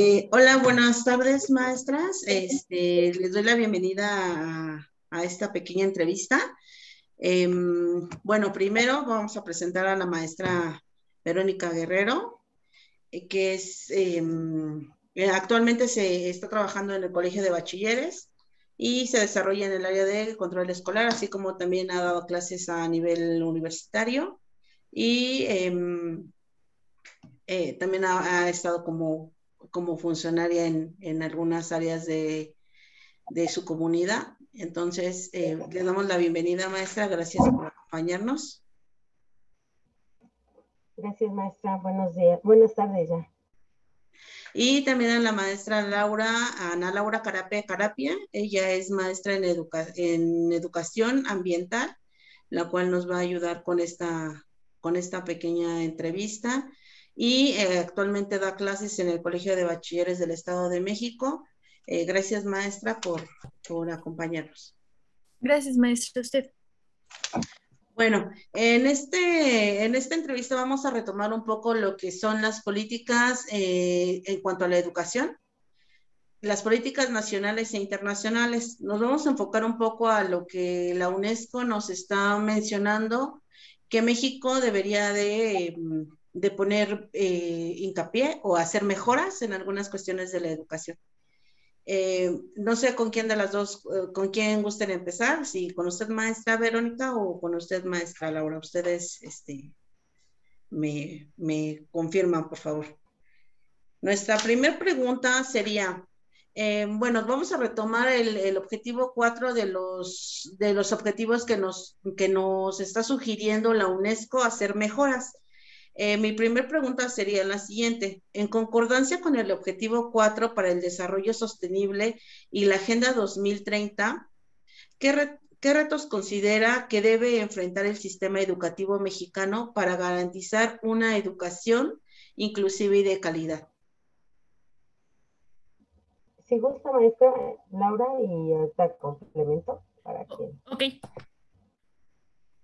Eh, hola, buenas tardes, maestras. Este, les doy la bienvenida a, esta pequeña entrevista. Em, bueno, primero vamos a presentar a la maestra Verónica Guerrero, eh, que em, eh, actualmente se está trabajando en el Colegio de Bachilleres y se desarrolla en el área de control escolar, así como también ha dado clases a nivel universitario y em, también ha estado como como funcionaria en, algunas áreas de, su comunidad. Entonces, eh, le damos la bienvenida, maestra. Gracias por acompañarnos. Gracias, maestra. Buenos días. Buenas tardes ya. Y también a la maestra Laura, Ana Laura Carapia Carapia. Ella es maestra en, en educación ambiental, la cual nos va a ayudar con esta, con esta pequeña entrevista y eh, actualmente da clases en el Colegio de Bachilleres del Estado de México. Eh, gracias, maestra, por, por acompañarnos. Gracias, maestra, usted. Bueno, en, este, en esta entrevista vamos a retomar un poco lo que son las políticas eh, en cuanto a la educación, las políticas nacionales e internacionales. Nos vamos a enfocar un poco a lo que la UNESCO nos está mencionando, que México debería de de poner eh, hincapié o hacer mejoras en algunas cuestiones de la educación. Eh, no sé con quién de las dos, eh, con quién gusten empezar, si con usted maestra Verónica o con usted maestra Laura. Ustedes este, me, me confirman, por favor. Nuestra primera pregunta sería, bueno, vamos a retomar el, el, objetivo 4 de los, de los objetivos que nos, que nos está sugiriendo la UNESCO hacer mejoras. Eh, mi primera pregunta sería la siguiente. En concordancia con el objetivo 4 para el desarrollo sostenible y la Agenda 2030, ¿qué, retos considera que debe enfrentar el sistema educativo mexicano para garantizar una educación inclusiva y de calidad? Si gusta, maestra Laura, y hasta complemento para que... Ok.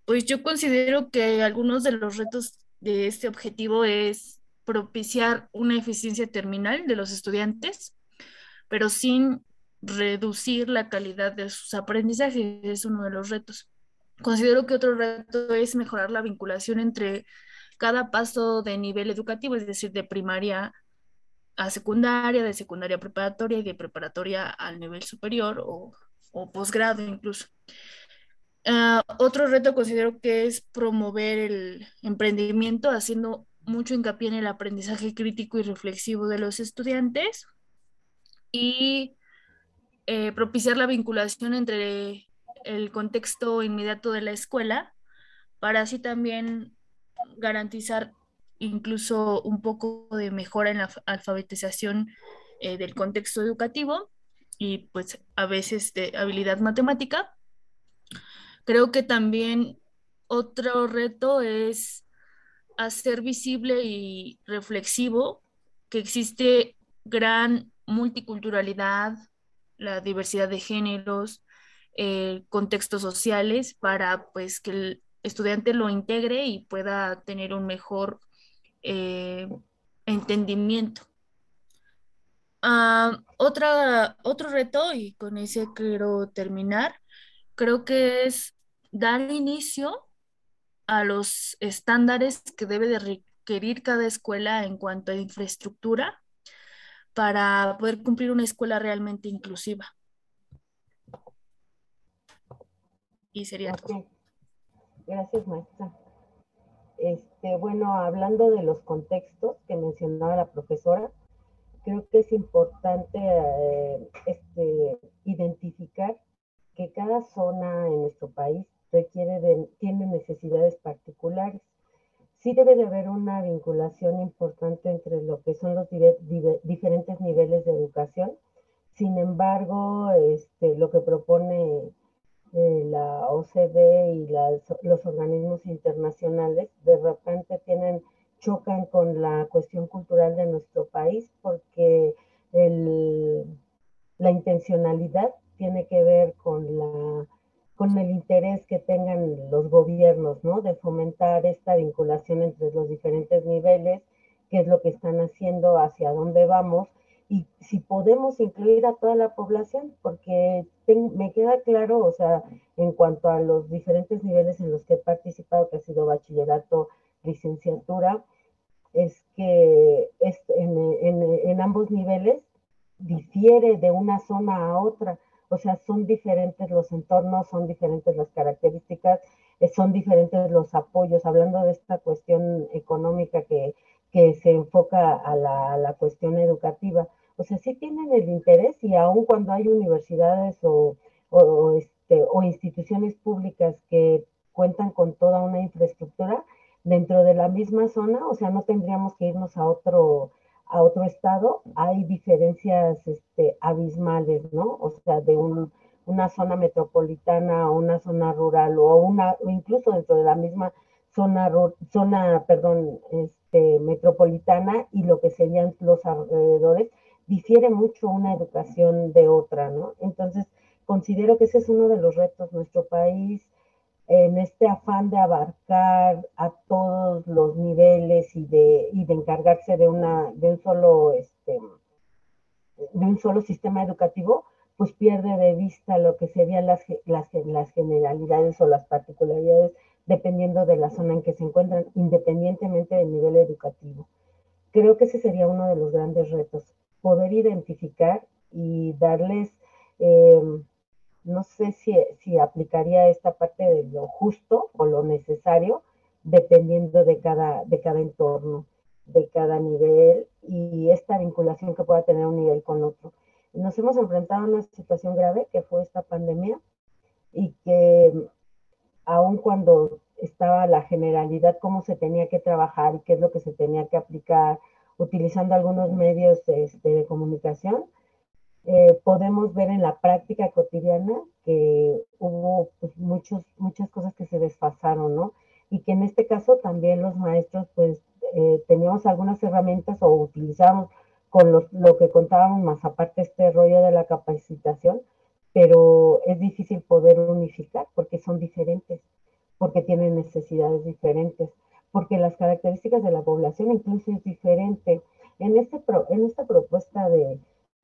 Pues yo considero que algunos de los retos de este objetivo es propiciar una eficiencia terminal de los estudiantes, pero sin reducir la calidad de sus aprendizajes, es uno de los retos. Considero que otro reto es mejorar la vinculación entre cada paso de nivel educativo, es decir, de primaria a secundaria, de secundaria a preparatoria y de preparatoria al nivel superior o, posgrado incluso. Ah, otro reto considero que es promover el emprendimiento haciendo mucho hincapié en el aprendizaje crítico y reflexivo de los estudiantes y eh, propiciar la vinculación entre el contexto inmediato de la escuela para así también garantizar incluso un poco de mejora en la alfabetización eh, del contexto educativo y pues a veces de habilidad matemática Creo que también otro reto es hacer visible y reflexivo que existe gran multiculturalidad, la diversidad de géneros, eh, contextos sociales para pues que el estudiante lo integre y pueda tener un mejor eh, entendimiento. Ah, otra, otro reto, y con ese quiero terminar, creo que es dar inicio a los estándares que debe de requerir cada escuela en cuanto a infraestructura para poder cumplir una escuela realmente inclusiva. Y sería todo. Gracias, maestra. Este, bueno, hablando de los contextos que mencionaba la profesora, creo que es importante eh, este, identificar que cada zona en nuestro país requiere de, tiene necesidades particulares. Sí debe de haber una vinculación importante entre lo que son los diferentes niveles de educación. Sin embargo, este, lo que propone eh, la OCDE y los organismos internacionales de repente tienen, chocan con la cuestión cultural de nuestro país porque la intencionalidad tiene que ver con la con el interés que tengan los gobiernos, ¿no? De fomentar esta vinculación entre los diferentes niveles, qué es lo que están haciendo, hacia dónde vamos, y si podemos incluir a toda la población, porque me queda claro, o sea, en cuanto a los diferentes niveles en los que he participado, que ha sido bachillerato, licenciatura, es que en, ambos niveles difiere de una zona a otra, o sea, son diferentes los entornos, son diferentes las características, eh, son diferentes los apoyos, hablando de esta cuestión económica que que se enfoca a la, cuestión educativa. O sea, sí tienen el interés y aun cuando hay universidades o, este, o instituciones públicas que cuentan con toda una infraestructura dentro de la misma zona, o sea, no tendríamos que irnos a otro, a otro estado, hay diferencias este, abismales, ¿no? O sea, de una zona metropolitana o una zona rural o una, incluso dentro de la misma zona, zona perdón, este, metropolitana y lo que serían los alrededores, difiere mucho una educación de otra, ¿no? Entonces, considero que ese es uno de los retos. Nuestro país, en este afán de abarcar a todos los niveles y de, y de encargarse de, una, de, un solo, este, de un solo sistema educativo, pues pierde de vista lo que serían las, las, las generalidades o las particularidades dependiendo de la zona en que se encuentran, independientemente del nivel educativo. Creo que ese sería uno de los grandes retos, poder identificar y darles, em, no sé si, si aplicaría esta parte de lo justo o lo necesario, dependiendo de cada, de cada entorno, de cada nivel y esta vinculación que pueda tener un nivel con otro. Nos hemos enfrentado a una situación grave que fue esta pandemia y que aun cuando estaba la generalidad, cómo se tenía que trabajar y qué es lo que se tenía que aplicar, utilizando algunos medios este, de comunicación, eh, podemos ver en la práctica cotidiana que hubo pues, muchos, muchas cosas que se desfasaron, ¿no? Y que en este caso también los maestros, pues, eh, teníamos algunas herramientas o utilizamos con lo que contábamos más aparte este rollo de la capacitación, pero es difícil poder unificar porque son diferentes, porque tienen necesidades diferentes, porque las características de la población incluso es diferente. En, este en esta propuesta de,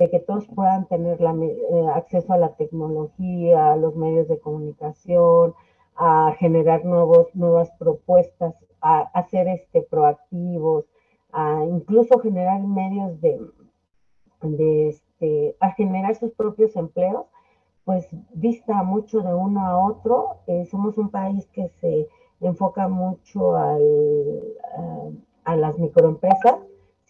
que todos puedan tener la, eh, acceso a la tecnología, a los medios de comunicación, a generar nuevos, nuevas propuestas, a, ser este, proactivos, a incluso generar medios de, de este, a generar sus propios empleos, pues dista mucho de uno a otro. Eh, somos un país que se enfoca mucho al, a, las microempresas,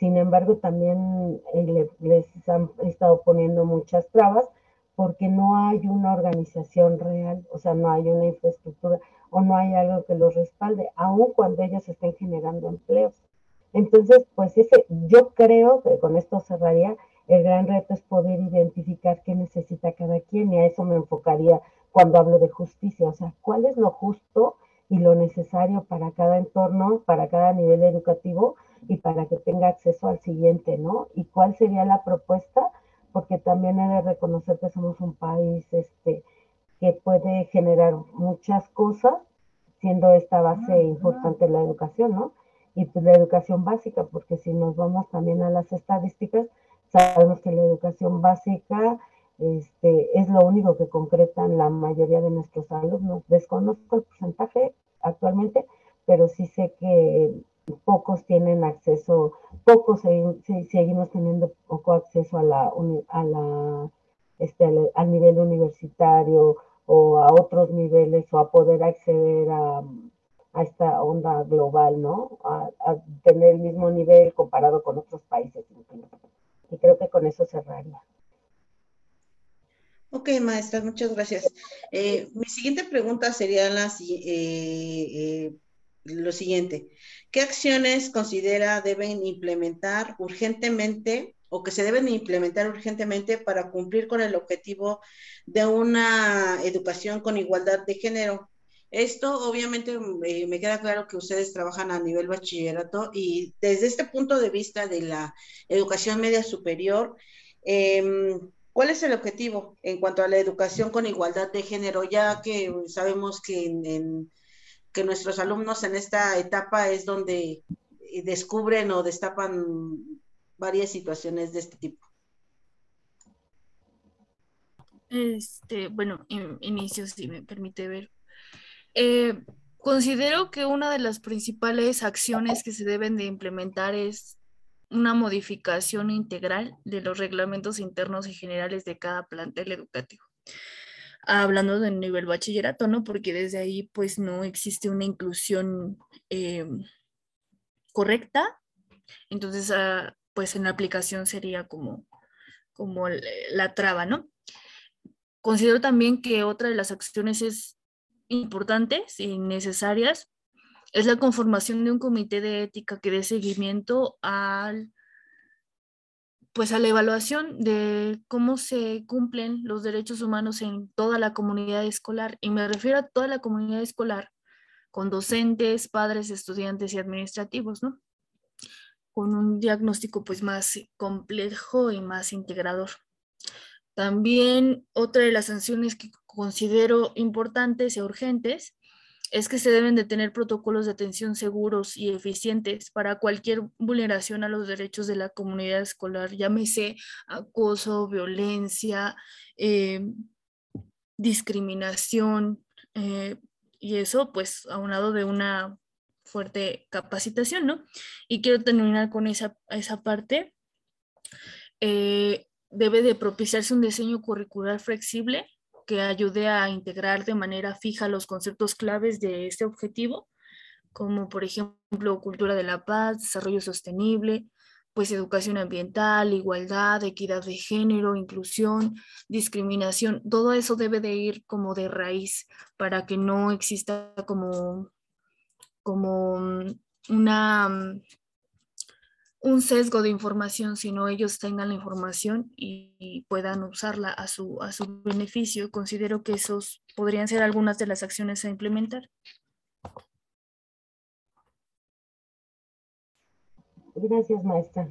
sin embargo también eh, les han estado poniendo muchas trabas porque no hay una organización real, o sea, no hay una infraestructura o no hay algo que los respalde, aun cuando ellos estén generando empleos. Entonces, pues ese, yo creo que con esto cerraría, el gran reto es poder identificar qué necesita cada quien y a eso me enfocaría cuando hablo de justicia, o sea, cuál es lo justo y lo necesario para cada entorno, para cada nivel educativo y para que tenga acceso al siguiente, ¿no? Y cuál sería la propuesta, porque también he de reconocer que somos un país este, que puede generar muchas cosas, siendo esta base importante la educación, ¿no? Y pues la educación básica, porque si nos vamos también a las estadísticas, Sabemos que la educación básica este, es lo único que concretan la mayoría de nuestros alumnos. Desconozco el porcentaje actualmente, pero sí sé que pocos tienen acceso, pocos seguimos teniendo poco acceso a la, a la, este, al, nivel universitario o a otros niveles o a poder acceder a, esta onda global, ¿no? A, tener el mismo nivel comparado con otros países. Y creo que con eso cerraría. Ok, maestra, muchas gracias. Eh, mi siguiente pregunta sería la, eh, eh, lo siguiente. ¿Qué acciones considera deben implementar urgentemente o que se deben implementar urgentemente para cumplir con el objetivo de una educación con igualdad de género? Esto obviamente eh, me queda claro que ustedes trabajan a nivel bachillerato y desde este punto de vista de la educación media superior, em, ¿cuál es el objetivo en cuanto a la educación con igualdad de género? Ya que sabemos que, que nuestros alumnos en esta etapa es donde eh, descubren o destapan varias situaciones de este tipo. Este, bueno, inicio si me permite ver. Eh, considero que una de las principales acciones que se deben de implementar es una modificación integral de los reglamentos internos y generales de cada plantel educativo Hablando del nivel bachillerato, ¿no? Porque desde ahí pues no existe una inclusión eh, correcta. Entonces, ah, pues en la aplicación sería como, como la traba, ¿no? Considero también que otra de las acciones es importantes y necesarias es la conformación de un comité de ética que dé seguimiento al pues a la evaluación de cómo se cumplen los derechos humanos en toda la comunidad escolar y me refiero a toda la comunidad escolar con docentes, padres, estudiantes y administrativos, ¿no? Con un diagnóstico pues más complejo y más integrador. También otra de las sanciones que considero importantes y urgentes es que se deben de tener protocolos de atención seguros y eficientes para cualquier vulneración a los derechos de la comunidad escolar, llámese acoso, violencia, eh, discriminación, eh, y eso pues aunado de una fuerte capacitación, ¿no? Y quiero terminar con esa, esa parte. Eh, debe de propiciarse un diseño curricular flexible que ayude a integrar de manera fija los conceptos claves de este objetivo, como por ejemplo cultura de la paz, desarrollo sostenible, pues educación ambiental, igualdad, equidad de género, inclusión, discriminación, todo eso debe de ir como de raíz para que no exista como, como una un sesgo de información, sino ellos tengan la información y, puedan usarla a su, a su beneficio. Considero que esos podrían ser algunas de las acciones a implementar. Gracias, maestra.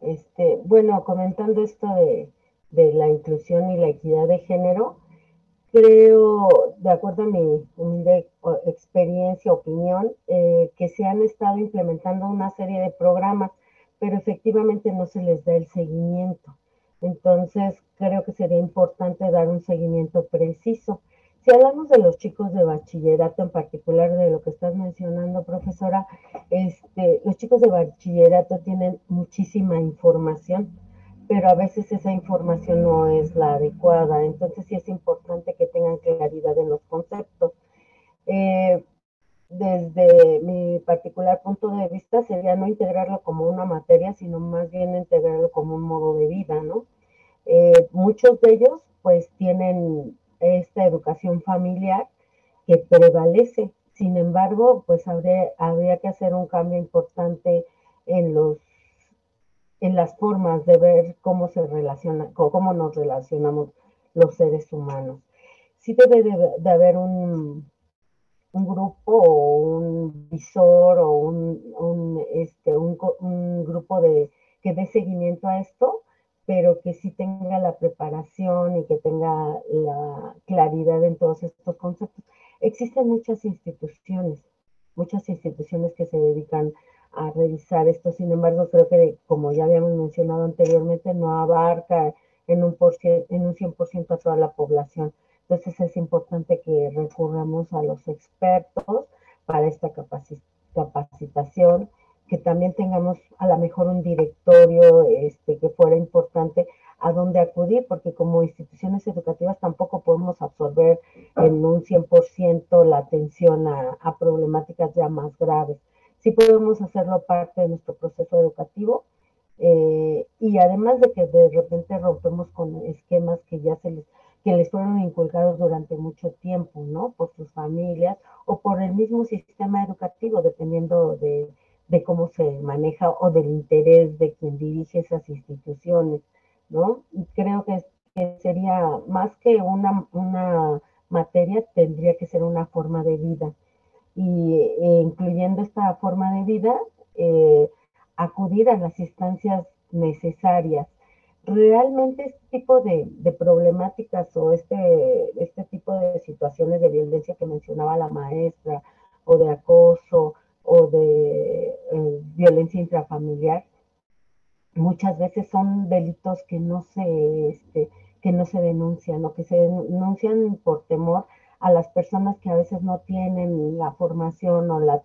Este, bueno, comentando esto de, la inclusión y la equidad de género, creo, de acuerdo a mi humilde experiencia, opinión, eh, que se han estado implementando una serie de programas pero efectivamente no se les da el seguimiento. Entonces, creo que sería importante dar un seguimiento preciso. Si hablamos de los chicos de bachillerato, en particular de lo que estás mencionando, profesora, este, los chicos de bachillerato tienen muchísima información, pero a veces esa información no es la adecuada. Entonces, sí es importante que tengan claridad en los conceptos. Eh, desde mi particular punto de vista sería no integrarlo como una materia, sino más bien integrarlo como un modo de vida, ¿no? Eh, muchos de ellos pues tienen esta educación familiar que prevalece, sin embargo pues habría, que hacer un cambio importante en los en las formas de ver cómo se relaciona, cómo nos relacionamos los seres humanos. Sí debe de haber un, un grupo o un visor o un, este, un, grupo de, que dé seguimiento a esto, pero que sí tenga la preparación y que tenga la claridad en todos estos conceptos. Existen muchas instituciones, muchas instituciones que se dedican a revisar esto, sin embargo, creo que como ya habíamos mencionado anteriormente, no abarca en un, por, en un 100% a toda la población. Entonces es importante que recurramos a los expertos para esta capacitación, que también tengamos a lo mejor un directorio este, que fuera importante a dónde acudir, porque como instituciones educativas tampoco podemos absorber en un 100% la atención a, problemáticas ya más graves. Sí podemos hacerlo parte de nuestro proceso educativo eh, y además de que de repente rompemos con esquemas que ya se les que les fueron inculcados durante mucho tiempo, ¿no? Por sus familias o por el mismo sistema educativo, dependiendo de, cómo se maneja o del interés de quien dirige esas instituciones, ¿no? Y creo que, sería más que una, materia, tendría que ser una forma de vida. Y e incluyendo esta forma de vida, eh, acudir a las instancias necesarias realmente este tipo de, problemáticas o este, este tipo de situaciones de violencia que mencionaba la maestra o de acoso o de eh, violencia intrafamiliar, muchas veces son delitos que no se, este, que no se denuncian o que se denuncian por temor a las personas que a veces no tienen la formación o la,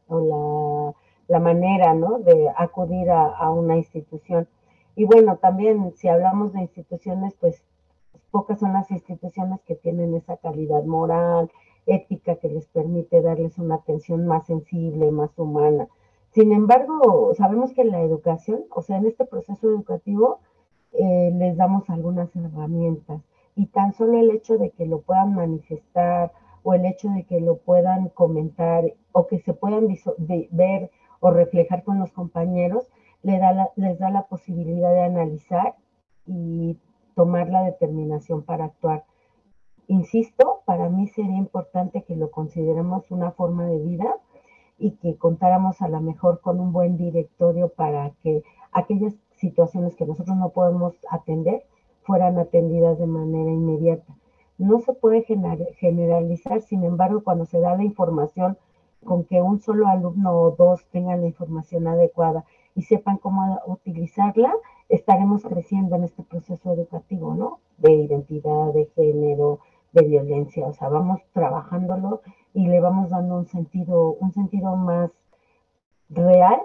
la, manera ¿no? de acudir a, una institución. Y bueno, también si hablamos de instituciones, pues pocas son las instituciones que tienen esa calidad moral, ética que les permite darles una atención más sensible, más humana. Sin embargo, sabemos que la educación, o sea, en este proceso educativo, eh, les damos algunas herramientas y tan solo el hecho de que lo puedan manifestar o el hecho de que lo puedan comentar o que se puedan ver o reflejar con los compañeros, les da, les da la posibilidad de analizar y tomar la determinación para actuar. Insisto, para mí sería importante que lo consideremos una forma de vida y que contáramos a lo mejor con un buen directorio para que aquellas situaciones que nosotros no podemos atender fueran atendidas de manera inmediata. No se puede generalizar, sin embargo, cuando se da la información con que un solo alumno o dos tengan la información adecuada y sepan cómo utilizarla, estaremos creciendo en este proceso educativo, ¿no? De identidad, de género, de violencia, o sea, vamos trabajándolo y le vamos dando un sentido, un sentido más real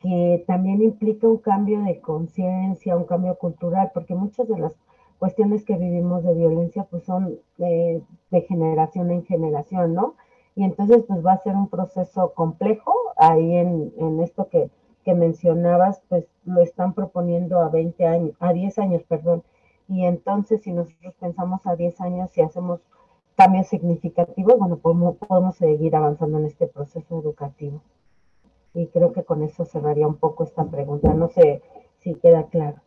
que también implica un cambio de conciencia, un cambio cultural, porque muchas de las cuestiones que vivimos de violencia pues son de, generación en generación, ¿no? Y entonces pues va a ser un proceso complejo, ahí en, en esto que, que, mencionabas, pues lo están proponiendo a 20 años, a 10 años, perdón, y entonces si nosotros pensamos a 10 años y hacemos cambios significativos, bueno, podemos, podemos seguir avanzando en este proceso educativo. Y creo que con eso cerraría un poco esta pregunta. No sé si queda claro.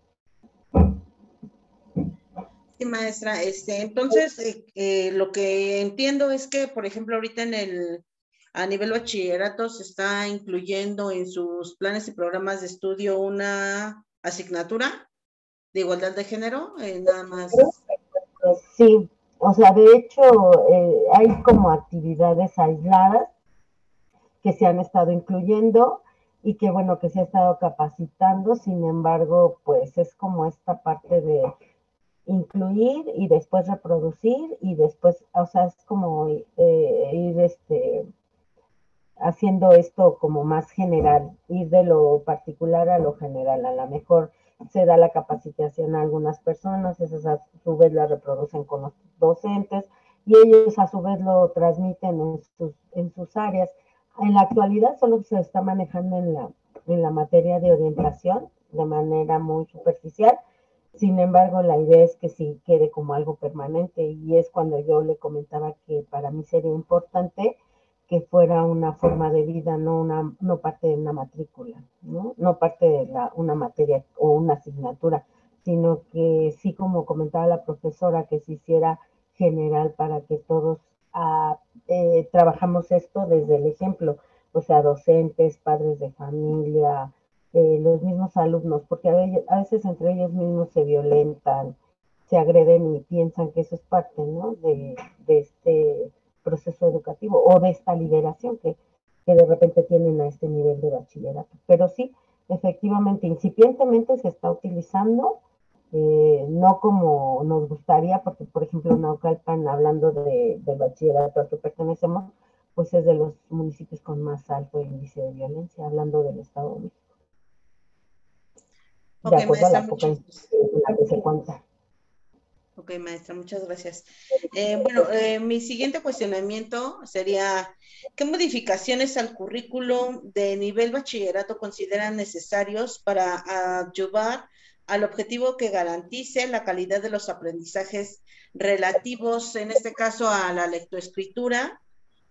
Sí, maestra. Este, entonces, eh, eh, lo que entiendo es que, por ejemplo, ahorita en el, a nivel bachillerato se está incluyendo en sus planes y programas de estudio una asignatura de igualdad de género, eh, nada más. Sí, o sea, de hecho, hay como actividades aisladas que se han estado incluyendo y que bueno, que se ha estado capacitando, sin embargo, pues es como esta parte de incluir y después reproducir y después, o sea, es como eh, ir este, haciendo esto como más general, ir de lo particular a lo general, a lo mejor se da la capacitación a algunas personas, esas a su vez la reproducen con los docentes y ellos a su vez lo transmiten en sus, en sus áreas en la actualidad solo se está manejando en la, en la materia de orientación de manera muy superficial. Sin embargo, la idea es que sí quede como algo permanente y es cuando yo le comentaba que para mí sería importante que fuera una forma de vida, no, una, no parte de una matrícula, ¿no? no parte de la, una materia o una asignatura, sino que sí, como comentaba la profesora, que se hiciera general para que todos eh, trabajamos esto desde el ejemplo, o sea, docentes, padres de familia, eh, los mismos alumnos, porque a, veces entre ellos mismos se violentan, se agreden y piensan que eso es parte ¿no? de, este proceso educativo o de esta liberación que, de repente tienen a este nivel de bachillerato. Pero sí, efectivamente, incipientemente se está utilizando eh, no como nos gustaría, porque por ejemplo Naucalpan, hablando de, del bachillerato al que pertenecemos, pues es de los municipios con más alto índice de violencia, hablando del Estado de México. Ok, maestra, Ok, maestra, muchas gracias. Eh, bueno, eh, mi siguiente cuestionamiento sería, ¿qué modificaciones al currículo de nivel bachillerato consideran necesarios para ayudar al objetivo que garantice la calidad de los aprendizajes relativos, en este caso, a la lectoescritura,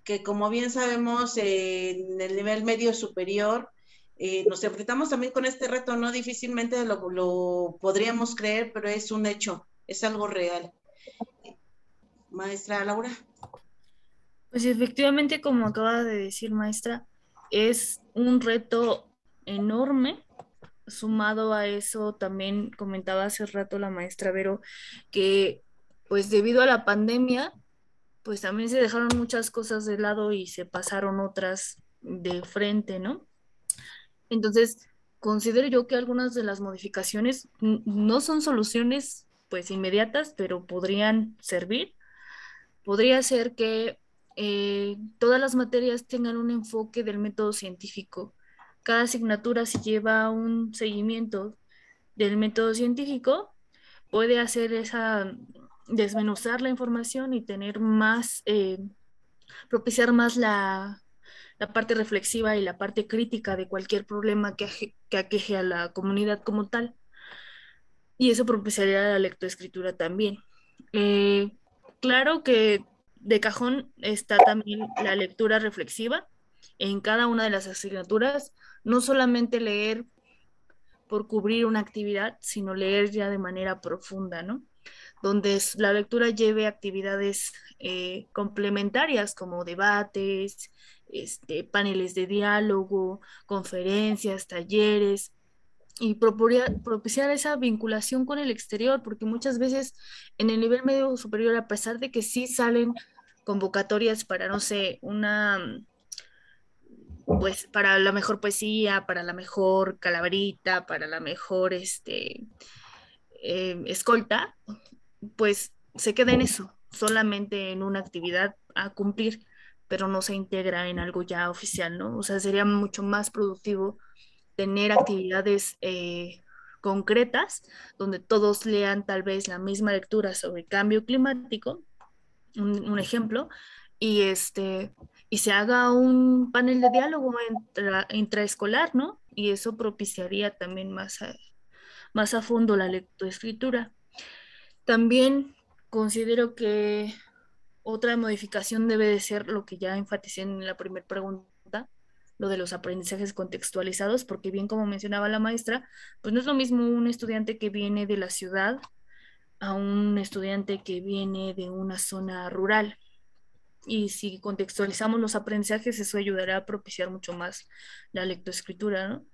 que como bien sabemos, en el nivel medio superior, eh, nos enfrentamos también con este reto, no difícilmente lo, lo, podríamos creer, pero es un hecho, es algo real. Maestra Laura. Pues efectivamente, como acaba de decir maestra, es un reto enorme sumado a eso, también comentaba hace rato la maestra Vero, que pues debido a la pandemia, pues también se dejaron muchas cosas de lado y se pasaron otras de frente, ¿no? Entonces, considero yo que algunas de las modificaciones no son soluciones pues inmediatas, pero podrían servir. Podría ser que eh, todas las materias tengan un enfoque del método científico. Cada asignatura si lleva un seguimiento del método científico, puede hacer esa, desmenuzar la información y tener más, eh, propiciar más la, la, parte reflexiva y la parte crítica de cualquier problema que, que aqueje a la comunidad como tal. Y eso propiciaría la lectoescritura también. Eh, claro que de cajón está también la lectura reflexiva en cada una de las asignaturas, no solamente leer por cubrir una actividad, sino leer ya de manera profunda, ¿no? Donde la lectura lleve actividades eh, complementarias como debates, este, paneles de diálogo, conferencias, talleres, y propiciar esa vinculación con el exterior, porque muchas veces en el nivel medio superior, a pesar de que sí salen convocatorias para, no sé, una, pues para la mejor poesía, para la mejor calaverita, para la mejor este, eh, escolta, pues se queda en eso, solamente en una actividad a cumplir, pero no se integra en algo ya oficial, ¿no? O sea, sería mucho más productivo tener actividades eh, concretas donde todos lean tal vez la misma lectura sobre cambio climático, un, ejemplo, y, este, y se haga un panel de diálogo intraescolar, ¿no? Y eso propiciaría también más a, más a fondo la lectoescritura. También considero que otra modificación debe de ser lo que ya enfaticé en la primera pregunta, lo de los aprendizajes contextualizados, porque bien como mencionaba la maestra, pues no es lo mismo un estudiante que viene de la ciudad a un estudiante que viene de una zona rural. Y si contextualizamos los aprendizajes, eso ayudará a propiciar mucho más la lectoescritura, ¿no?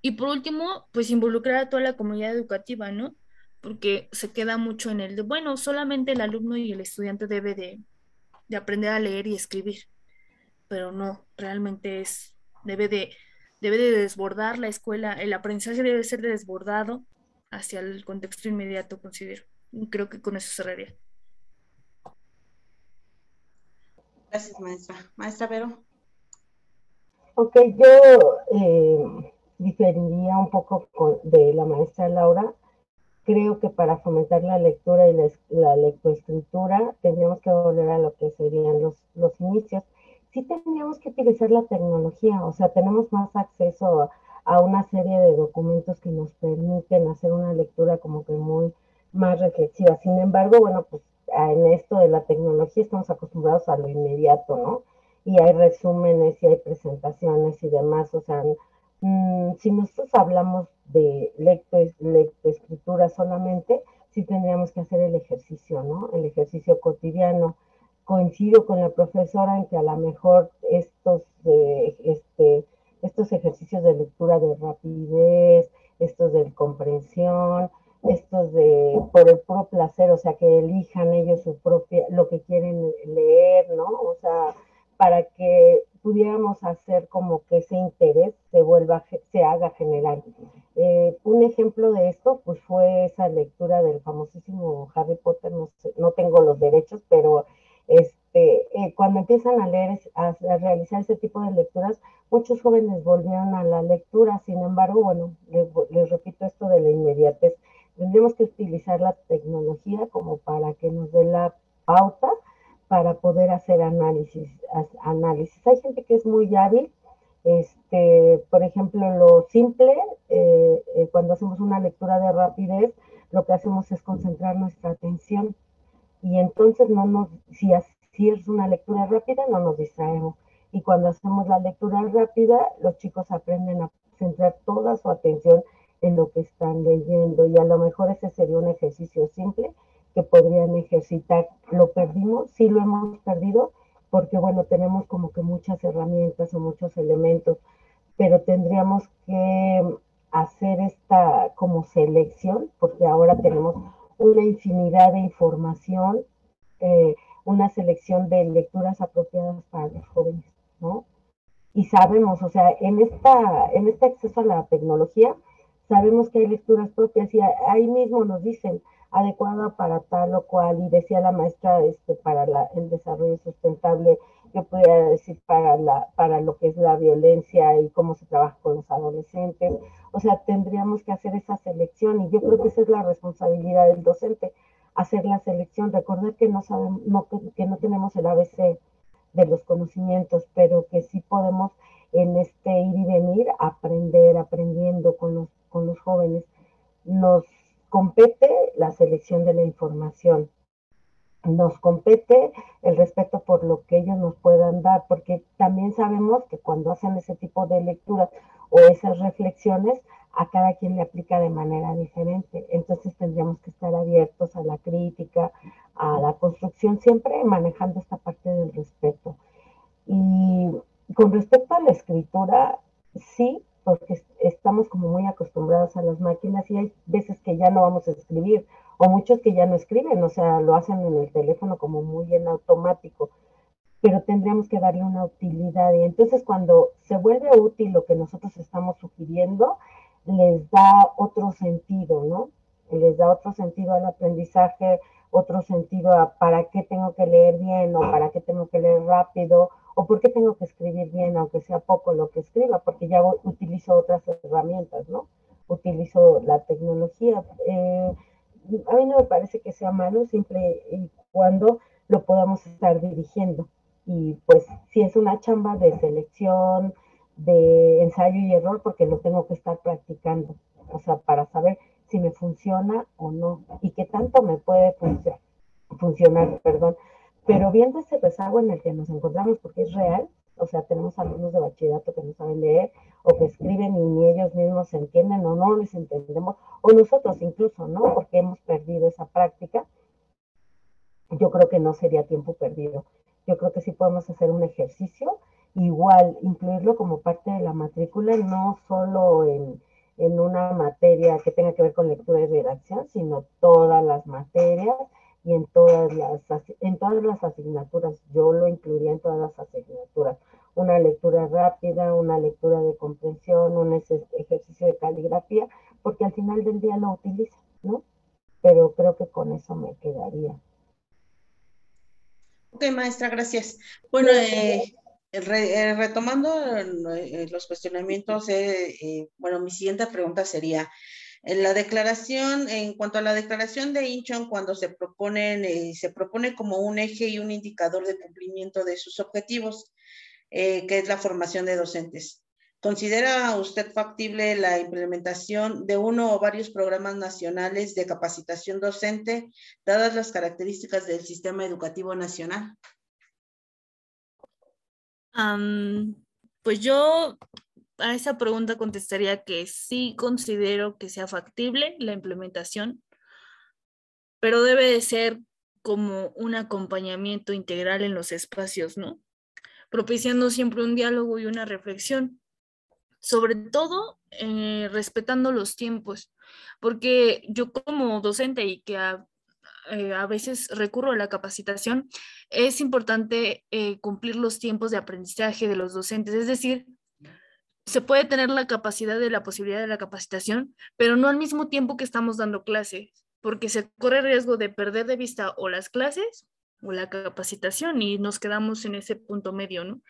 Y por último, pues involucrar a toda la comunidad educativa, ¿no? Porque se queda mucho en el de, bueno, solamente el alumno y el estudiante debe de, de aprender a leer y escribir, pero no, realmente es debe de, debe de desbordar la escuela, el aprendizaje debe ser desbordado hacia el contexto inmediato, considero. Y creo que con eso cerraría. Gracias, maestra. Maestra Vero. Ok, yo eh, diferiría un poco de la maestra Laura. Creo que para fomentar la lectura y la, la lectoescritura tendríamos que volver a lo que serían los, los inicios sí tendríamos que utilizar la tecnología, o sea, tenemos más acceso a, una serie de documentos que nos permiten hacer una lectura como que muy más reflexiva. Sin embargo, bueno, pues en esto de la tecnología estamos acostumbrados a lo inmediato, ¿no? Y hay resúmenes y hay presentaciones y demás, o sea, mm, si nosotros hablamos de lecto, lectoescritura solamente, sí tendríamos que hacer el ejercicio, ¿no? El ejercicio cotidiano coincido con la profesora en que a lo mejor estos, eh, este, estos ejercicios de lectura de rapidez, estos de comprensión, estos de por el puro placer, o sea, que elijan ellos su propia, lo que quieren leer, ¿no? O sea, para que pudiéramos hacer como que ese interés se vuelva, se haga general. Eh, un ejemplo de esto, pues fue esa lectura del famosísimo Harry Potter, no, no tengo los derechos, pero este, eh, cuando empiezan a leer, a, realizar ese tipo de lecturas, muchos jóvenes volvieron a la lectura, sin embargo, bueno, les, repito esto de la inmediatez, tendríamos que utilizar la tecnología como para que nos dé la pauta para poder hacer análisis, análisis. Hay gente que es muy hábil, este, por ejemplo, lo simple, eh, eh, cuando hacemos una lectura de rapidez, lo que hacemos es concentrar nuestra atención y entonces no nos, si, si es una lectura rápida, no nos distraemos. Y cuando hacemos la lectura rápida, los chicos aprenden a centrar toda su atención en lo que están leyendo y a lo mejor ese sería un ejercicio simple que podrían ejercitar. ¿Lo perdimos? Sí lo hemos perdido porque bueno, tenemos como que muchas herramientas o muchos elementos, pero tendríamos que hacer esta como selección porque ahora tenemos una infinidad de información, eh, una selección de lecturas apropiadas para los jóvenes, ¿no? Y sabemos, o sea, en, esta, en este acceso a la tecnología, sabemos que hay lecturas propias y ahí mismo nos dicen, adecuada para tal o cual, y decía la maestra, este, para el desarrollo sustentable, yo podría decir para, la, para lo que es la violencia y cómo se trabaja con los adolescentes. O sea, tendríamos que hacer esa selección y yo creo que esa es la responsabilidad del docente, hacer la selección. Recordar que no, sabemos, que no tenemos el ABC de los conocimientos, pero que sí podemos en este ir y venir aprender, aprendiendo con los, con los jóvenes. Nos compete la selección de la información nos compete el respeto por lo que ellos nos puedan dar, porque también sabemos que cuando hacen ese tipo de lecturas o esas reflexiones, a cada quien le aplica de manera diferente. Entonces tendríamos que estar abiertos a la crítica, a la construcción, siempre manejando esta parte del respeto. Y con respecto a la escritura, sí, porque estamos como muy acostumbrados a las máquinas y hay veces que ya no vamos a escribir o muchos que ya no escriben, o sea, lo hacen en el teléfono como muy en automático, pero tendríamos que darle una utilidad y entonces cuando se vuelve útil lo que nosotros estamos sugiriendo, les da otro sentido, ¿no? Les da otro sentido al aprendizaje, otro sentido a para qué tengo que leer bien o para qué tengo que leer rápido o por qué tengo que escribir bien, aunque sea poco lo que escriba, porque ya utilizo otras herramientas, ¿no? Utilizo la tecnología. Eh, a mí no me parece que sea malo siempre y cuando lo podamos estar dirigiendo. Y pues si es una chamba de selección, de ensayo y error, porque lo tengo que estar practicando, o sea, para saber si me funciona o no y qué tanto me puede funcionar, funcionar, perdón. Pero viendo ese rezago en el que nos encontramos, porque es real, o sea, tenemos alumnos de bachillerato que no saben leer o que escriben y ni ellos mismos se entienden o no les entendemos, o nosotros incluso, ¿no? Porque hemos perdido esa práctica. Yo creo que no sería tiempo perdido. Yo creo que sí podemos hacer un ejercicio, igual incluirlo como parte de la matrícula, no solo en, en una materia que tenga que ver con lectura y redacción, sino todas las materias y en todas las, en todas las asignaturas. Yo lo incluiría en todas las asignaturas. Una lectura rápida, una lectura de comprensión, un ejercicio de caligrafía, porque al final del día lo utiliza, ¿no? Pero creo que con eso me quedaría. Ok, maestra, gracias. Bueno, eh, eh, retomando eh, los cuestionamientos, bueno, mi siguiente pregunta sería, en la declaración, en cuanto a la declaración de Incheon, cuando se proponen, eh, se propone como un eje y un indicador de cumplimiento de sus objetivos, eh, que es la formación de docentes. ¿Considera usted factible la implementación de uno o varios programas nacionales de capacitación docente, dadas las características del sistema educativo nacional? pues yo a esa pregunta contestaría que sí considero que sea factible la implementación, pero debe de ser como un acompañamiento integral en los espacios, ¿no? Propiciando siempre un diálogo y una reflexión, sobre todo eh, respetando los tiempos, porque yo como docente y que a, eh, veces recurro a la capacitación, es importante eh, cumplir los tiempos de aprendizaje de los docentes, es decir, se puede tener la capacidad de la posibilidad de la capacitación, pero no al mismo tiempo que estamos dando clases, porque se corre riesgo de perder de vista o las clases o la capacitación y nos quedamos en ese punto medio, ¿no?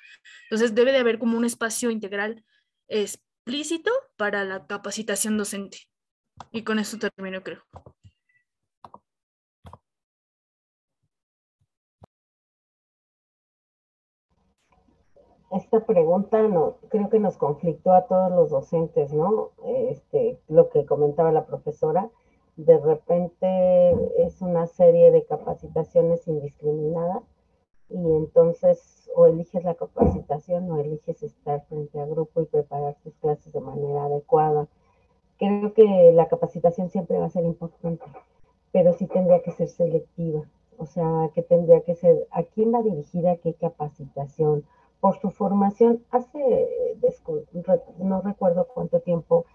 Entonces debe de haber como un espacio integral explícito para la capacitación docente. Y con eso termino, creo. Esta pregunta no, creo que nos conflictó a todos los docentes, ¿no? Este, lo que comentaba la profesora, de repente es una serie de capacitaciones indiscriminadas y entonces o eliges la capacitación o eliges estar frente a grupo y preparar tus clases de manera adecuada. Creo que la capacitación siempre va a ser importante, pero sí tendría que ser selectiva, o sea, que tendría que ser a quién va dirigida qué capacitación, por su formación. Hace, no recuerdo cuánto tiempo,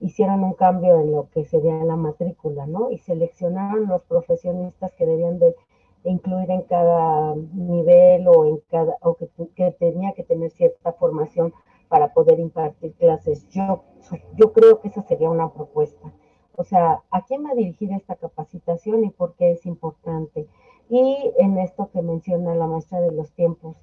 hicieron un cambio en lo que sería la matrícula, ¿no? Y seleccionaron los profesionistas que debían de incluir en cada nivel o en cada, o que, tenía que tener cierta formación para poder impartir clases. Yo, yo creo que esa sería una propuesta. O sea, ¿a quién va a dirigir esta capacitación y por qué es importante? Y en esto que menciona la maestra de los tiempos,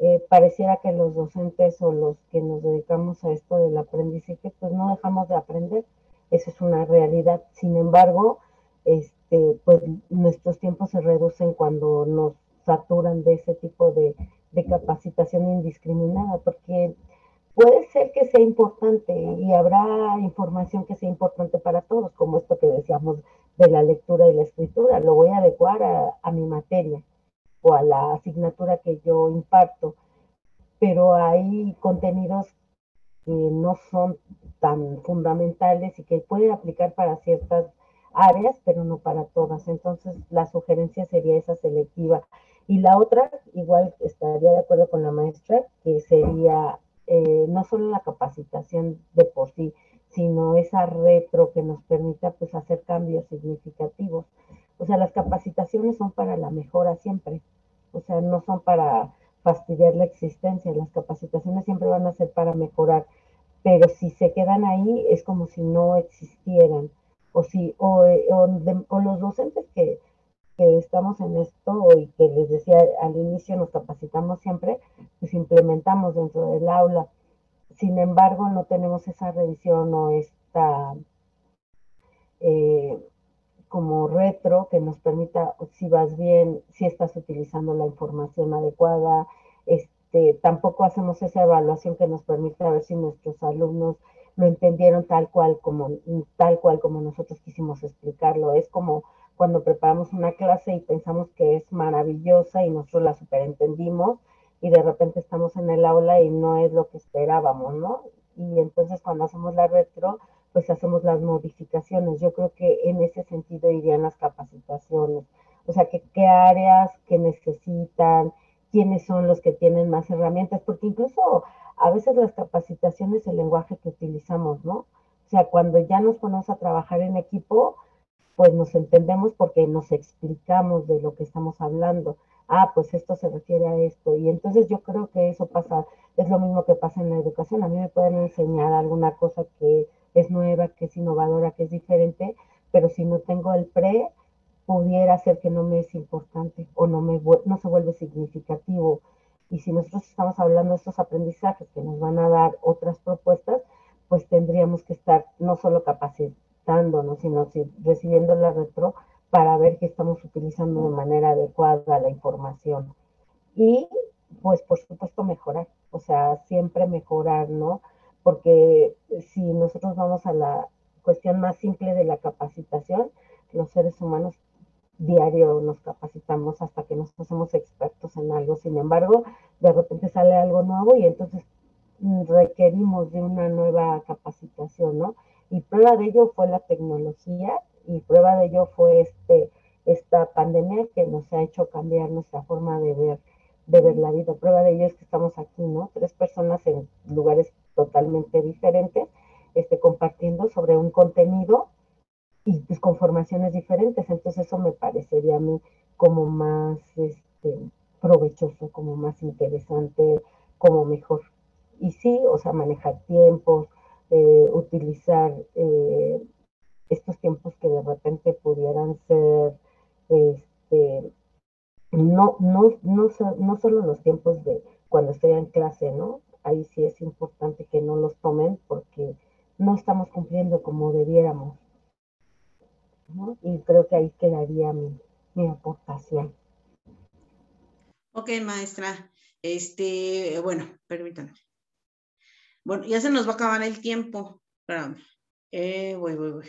eh, pareciera que los docentes o los que nos dedicamos a esto del aprendizaje, pues no dejamos de aprender. Esa es una realidad. Sin embargo, este, pues nuestros tiempos se reducen cuando nos saturan de ese tipo de, de capacitación indiscriminada, porque puede ser que sea importante y habrá información que sea importante para todos, como esto que decíamos de la lectura y la escritura. Lo voy a adecuar a, mi materia o a la asignatura que yo imparto, pero hay contenidos que no son tan fundamentales y que pueden aplicar para ciertas áreas, pero no para todas. Entonces, la sugerencia sería esa selectiva. Y la otra, igual estaría de acuerdo con la maestra, que sería eh, no solo la capacitación de por sí, sino esa retro que nos permita pues hacer cambios significativos. O sea, las capacitaciones son para la mejora siempre, o sea, no son para fastidiar la existencia, las capacitaciones siempre van a ser para mejorar, pero si se quedan ahí es como si no existieran, o si, o, o los docentes que, que estamos en esto y que les decía al inicio nos capacitamos siempre, pues implementamos dentro del aula. Sin embargo, no tenemos esa revisión o esta eh, como retro que nos permita si vas bien, si estás utilizando la información adecuada. Este, tampoco hacemos esa evaluación que nos permita ver si nuestros alumnos lo entendieron tal cual como tal cual como nosotros quisimos explicarlo. Es como cuando preparamos una clase y pensamos que es maravillosa y nosotros la superentendimos y de repente estamos en el aula y no es lo que esperábamos, ¿no? Y entonces cuando hacemos la retro, pues hacemos las modificaciones. Yo creo que en ese sentido irían las capacitaciones. O sea, que, qué áreas que necesitan, quiénes son los que tienen más herramientas, porque incluso a veces las capacitaciones, el lenguaje que utilizamos, ¿no? O sea, cuando ya nos ponemos a trabajar en equipo, pues nos entendemos porque nos explicamos de lo que estamos hablando. Ah, pues esto se refiere a esto. Y entonces yo creo que eso pasa, es lo mismo que pasa en la educación. A mí me pueden enseñar alguna cosa que es nueva, que es innovadora, que es diferente, pero si no tengo el pre, pudiera ser que no me es importante o no, me, no se vuelve significativo. Y si nosotros estamos hablando de estos aprendizajes que nos van a dar otras propuestas, pues tendríamos que estar no solo capacitados, sino recibiendo la retro para ver que estamos utilizando de manera adecuada la información. Y pues por supuesto mejorar, o sea, siempre mejorar, ¿no? Porque si nosotros vamos a la cuestión más simple de la capacitación, los seres humanos diario nos capacitamos hasta que nos hacemos expertos en algo. Sin embargo, de repente sale algo nuevo y entonces mm, requerimos de una nueva capacitación, ¿no? Y prueba de ello fue la tecnología y prueba de ello fue este, esta pandemia que nos ha hecho cambiar nuestra forma de ver, de ver la vida. Prueba de ello es que estamos aquí, ¿no? Tres personas en lugares totalmente diferentes, este, compartiendo sobre un contenido y pues, con formaciones diferentes. Entonces eso me parecería a mí como más este, provechoso, como más interesante, como mejor. Y sí, o sea, manejar tiempos, eh, utilizar eh, estos tiempos que de repente pudieran ser, este, no, no, no, no solo los tiempos de cuando estoy en clase, ¿no? Ahí sí es importante que no los tomen porque no estamos cumpliendo como debiéramos. ¿no? Y creo que ahí quedaría mi, mi aportación. Ok, maestra. Este, bueno, permítanme. Bueno, ya se nos va a acabar el tiempo. Espérame. Eh, voy, voy, voy.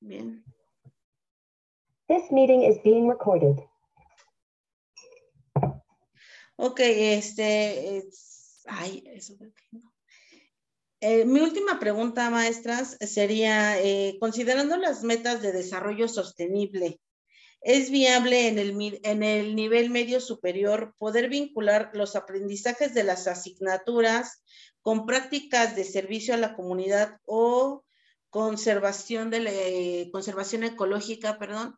Bien. This meeting is being recorded. Ok, este, es, ay, eso no. Eh, mi última pregunta, maestras, sería, eh, considerando las metas de desarrollo sostenible, ¿es viable en el, en el nivel medio superior poder vincular los aprendizajes de las asignaturas con prácticas de servicio a la comunidad o conservación, de la, conservación ecológica, perdón.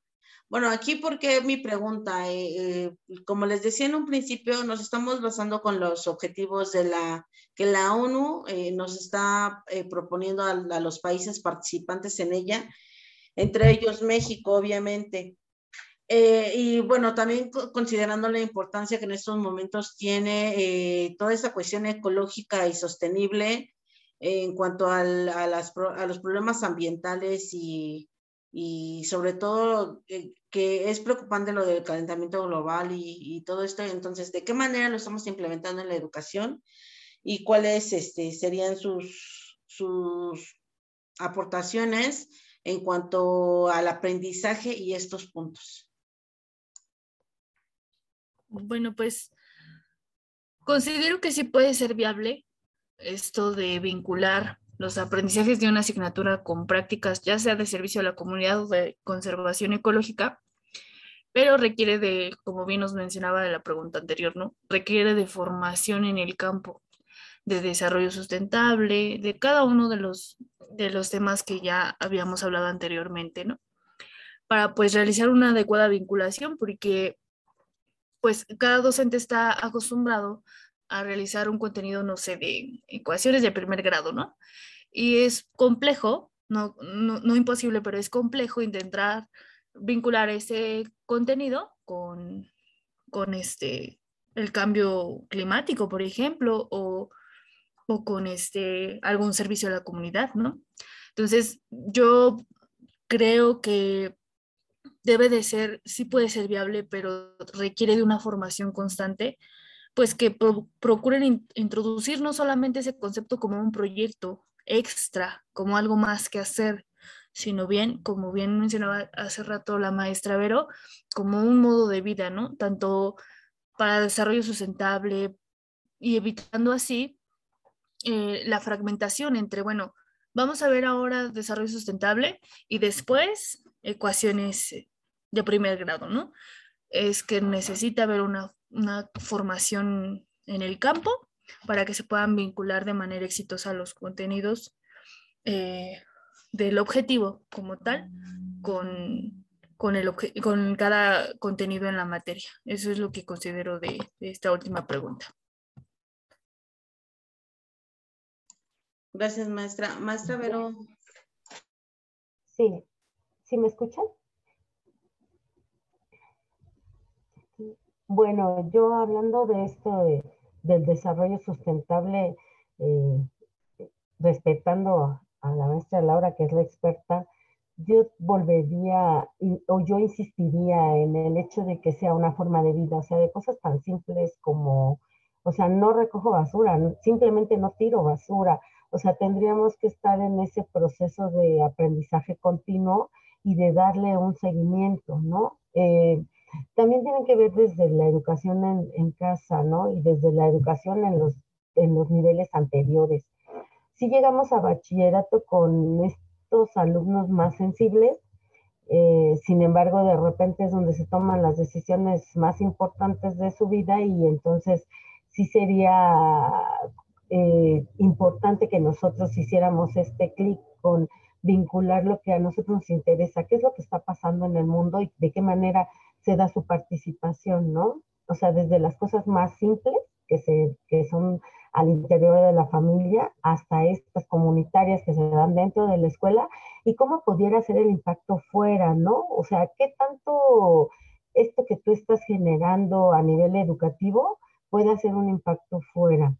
Bueno, aquí porque mi pregunta, eh, eh, como les decía en un principio, nos estamos basando con los objetivos de la que la ONU eh, nos está proponiendo a, los países participantes en ella entre ellos México, obviamente. Y bueno, también considerando la importancia que en estos momentos tiene toda esa cuestión ecológica y sostenible en cuanto a, los problemas ambientales y, sobre todo que es preocupante lo del calentamiento global y, todo esto. Entonces, ¿de qué manera lo estamos implementando en la educación y cuáles este, serían sus, sus aportaciones en cuanto al aprendizaje y estos puntos? Bueno, pues considero que sí puede ser viable esto de vincular los aprendizajes de una asignatura con prácticas, ya sea de servicio a la comunidad o de conservación ecológica, pero requiere de, como bien nos mencionaba de la pregunta anterior, ¿no? Requiere de formación en el campo, de desarrollo sustentable, de cada uno de los, de los temas que ya habíamos hablado anteriormente, ¿no? Para pues realizar una adecuada vinculación, porque pues cada docente está acostumbrado a realizar un contenido, no sé, de ecuaciones de primer grado, ¿no? Y es complejo, no, no, imposible, pero es complejo intentar vincular ese contenido con, con este, el cambio climático, por ejemplo, o, o con este, algún servicio a la comunidad, ¿no? Entonces, yo creo que debe de ser, sí puede ser viable, pero requiere de una formación constante, pues que procuren introducir no solamente ese concepto como un proyecto extra, como algo más que hacer, sino bien, como bien mencionaba hace rato la maestra Vero, como un modo de vida, ¿no? Tanto para desarrollo sustentable y evitando así eh, la fragmentación entre, bueno, vamos a ver ahora desarrollo sustentable y después ecuaciones de primer grado, ¿no? Es que necesita haber una, formación en el campo para que se puedan vincular de manera exitosa los contenidos eh, del objetivo como tal con, con, el con cada contenido en la materia. Eso es lo que considero de, de esta última pregunta. Gracias, maestra. Maestra Vero. Sí, ¿sí me escuchan? Bueno, yo hablando de esto del desarrollo sustentable, eh, respetando a la maestra Laura, que es la experta, yo volvería o yo insistiría en el hecho de que sea una forma de vida, o sea, de cosas tan simples como, o sea, no recojo basura, simplemente no tiro basura, o sea, tendríamos que estar en ese proceso de aprendizaje continuo y de darle un seguimiento, ¿no? Eh, también tienen que ver desde la educación en, casa, ¿no? Y desde la educación en los, en los niveles anteriores. Si llegamos a bachillerato con estos alumnos más sensibles, eh, sin embargo, de repente es donde se toman las decisiones más importantes de su vida y entonces sí sería eh, importante que nosotros hiciéramos este clic con vincular lo que a nosotros nos interesa, qué es lo que está pasando en el mundo y de qué manera se da su participación, ¿no? O sea, desde las cosas más simples, que, se, que son al interior de la familia, hasta estas comunitarias que se dan dentro de la escuela, y cómo pudiera ser el impacto fuera, ¿no? O sea, qué tanto esto que tú estás generando a nivel educativo puede hacer un impacto fuera.